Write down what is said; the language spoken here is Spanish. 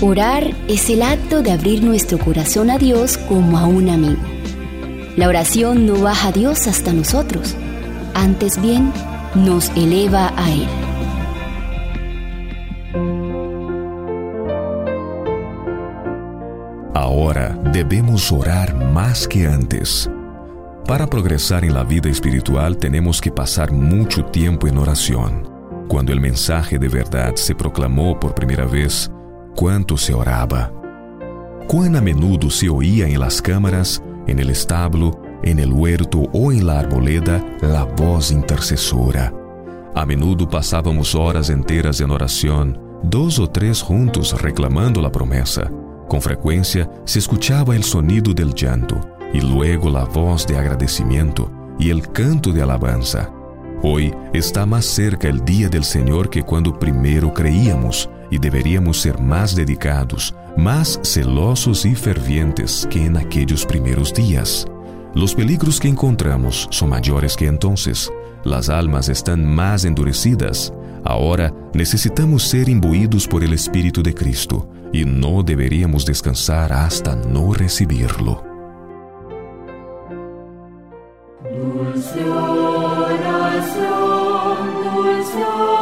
Orar es el acto de abrir nuestro corazón a Dios como a un amigo. La oración no baja a Dios hasta nosotros, antes bien nos eleva a Él. Ahora debemos orar más que antes. Para progresar en la vida espiritual tenemos que pasar mucho tiempo en oración. Cuando el mensaje de verdad se proclamó por primera vez, cuánto se oraba. Cuán a menudo se oía en las cámaras, en el establo, en el huerto o en la arboleda la voz intercesora. A menudo pasábamos horas enteras en oración, dos o tres juntos reclamando la promesa. Con frecuencia se escuchaba el sonido del llanto y luego la voz de agradecimiento y el canto de alabanza. Hoy está más cerca el día del Señor que cuando primero creíamos y deberíamos ser más dedicados, más celosos y fervientes que en aquellos primeros días. Los peligros que encontramos son mayores que entonces. Las almas están más endurecidas. Ahora necesitamos ser imbuidos por el Espíritu de Cristo y no deberíamos descansar hasta no recibirlo. escucha